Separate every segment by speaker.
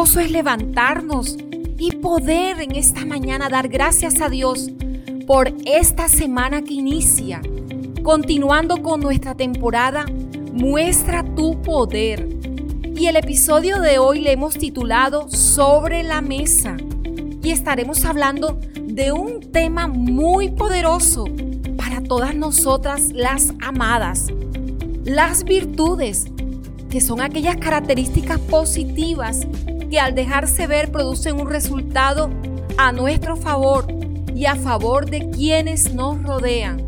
Speaker 1: es levantarnos y poder en esta mañana dar gracias a Dios por esta semana que inicia. Continuando con nuestra temporada, muestra tu poder. Y el episodio de hoy le hemos titulado Sobre la mesa. Y estaremos hablando de un tema muy poderoso para todas nosotras las amadas. Las virtudes, que son aquellas características positivas que al dejarse ver producen un resultado a nuestro favor y a favor de quienes nos rodean.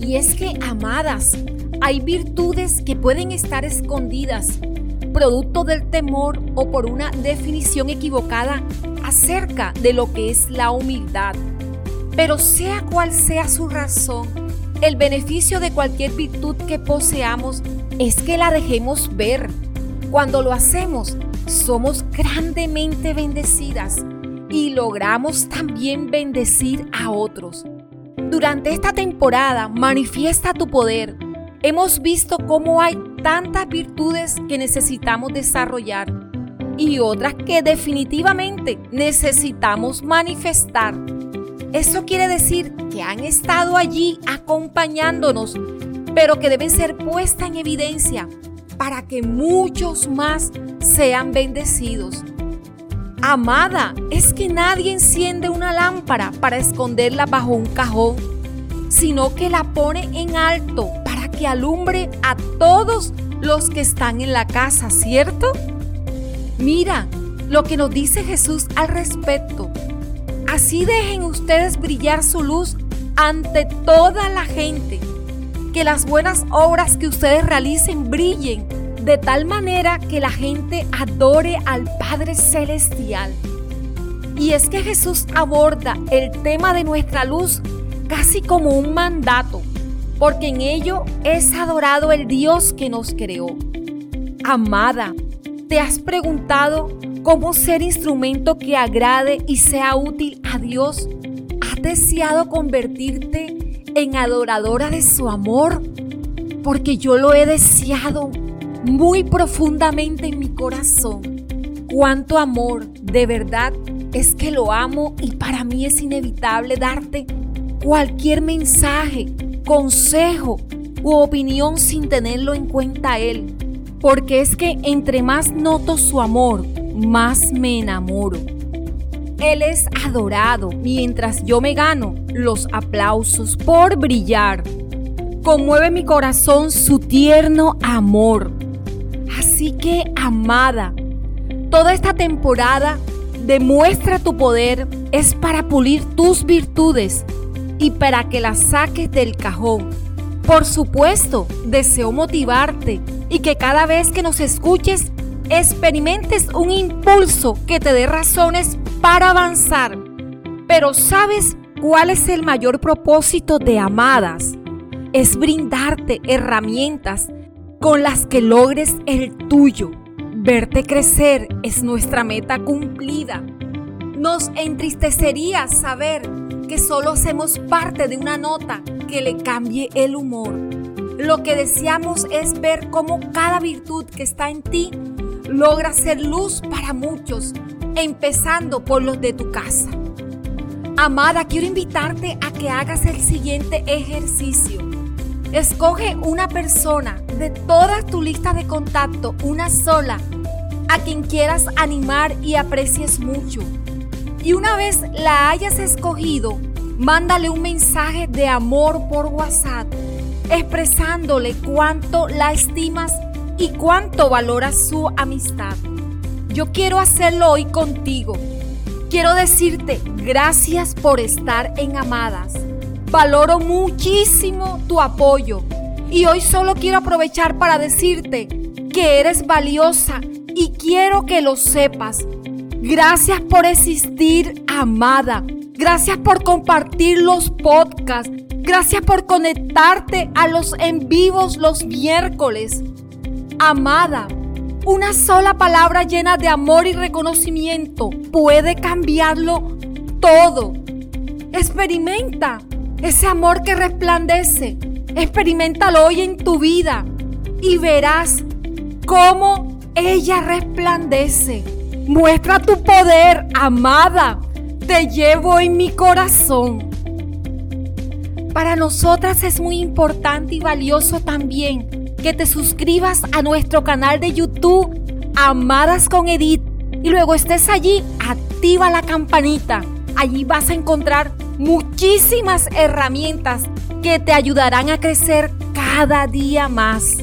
Speaker 1: Y es que, amadas, hay virtudes que pueden estar escondidas, producto del temor o por una definición equivocada acerca de lo que es la humildad. Pero sea cual sea su razón, el beneficio de cualquier virtud que poseamos es que la dejemos ver. Cuando lo hacemos, somos grandemente bendecidas y logramos también bendecir a otros. Durante esta temporada, manifiesta tu poder. Hemos visto cómo hay tantas virtudes que necesitamos desarrollar y otras que definitivamente necesitamos manifestar. Eso quiere decir que han estado allí acompañándonos, pero que deben ser puestas en evidencia para que muchos más sean bendecidos. Amada, es que nadie enciende una lámpara para esconderla bajo un cajón, sino que la pone en alto para que alumbre a todos los que están en la casa, ¿cierto? Mira lo que nos dice Jesús al respecto. Así dejen ustedes brillar su luz ante toda la gente, que las buenas obras que ustedes realicen brillen de tal manera que la gente adore al Padre Celestial. Y es que Jesús aborda el tema de nuestra luz casi como un mandato, porque en ello es adorado el Dios que nos creó. Amada, ¿te has preguntado cómo ser instrumento que agrade y sea útil a Dios? ¿Has deseado convertirte en adoradora de su amor? Porque yo lo he deseado muy profundamente en mi corazón. Cuánto amor, de verdad, es que lo amo y para mí es inevitable darte cualquier mensaje, consejo u opinión sin tenerlo en cuenta Él. Porque es que entre más noto su amor, más me enamoro. Él es adorado mientras yo me gano los aplausos por brillar. Conmueve mi corazón su tierno amor. Así que, amada, toda esta temporada demuestra tu poder es para pulir tus virtudes y para que las saques del cajón. Por supuesto, deseo motivarte y que cada vez que nos escuches experimentes un impulso que te dé razones para avanzar. Pero ¿sabes cuál es el mayor propósito de Amadas? Es brindarte herramientas con las que logres el tuyo. Verte crecer es nuestra meta cumplida. Nos entristecería saber que solo hacemos parte de una nota que le cambie el humor. Lo que deseamos es ver cómo cada virtud que está en ti logra ser luz para muchos, empezando por los de tu casa. Amada, quiero invitarte a que hagas el siguiente ejercicio. Escoge una persona de toda tu lista de contacto, una sola, a quien quieras animar y aprecies mucho. Y una vez la hayas escogido, mándale un mensaje de amor por WhatsApp, expresándole cuánto la estimas y cuánto valoras su amistad. Yo quiero hacerlo hoy contigo. Quiero decirte gracias por estar en Amadas. Valoro muchísimo tu apoyo y hoy solo quiero aprovechar para decirte que eres valiosa y quiero que lo sepas. Gracias por existir, amada. Gracias por compartir los podcasts. Gracias por conectarte a los en vivos los miércoles. Amada, una sola palabra llena de amor y reconocimiento puede cambiarlo todo. Experimenta ese amor que resplandece. Experimentalo hoy en tu vida y verás cómo ella resplandece. Muestra tu poder, amada. Te llevo en mi corazón. Para nosotras es muy importante y valioso también que te suscribas a nuestro canal de YouTube Amadas con Edith y luego estés allí, activa la campanita. Allí vas a encontrar muchísimas herramientas que te ayudarán a crecer cada día más.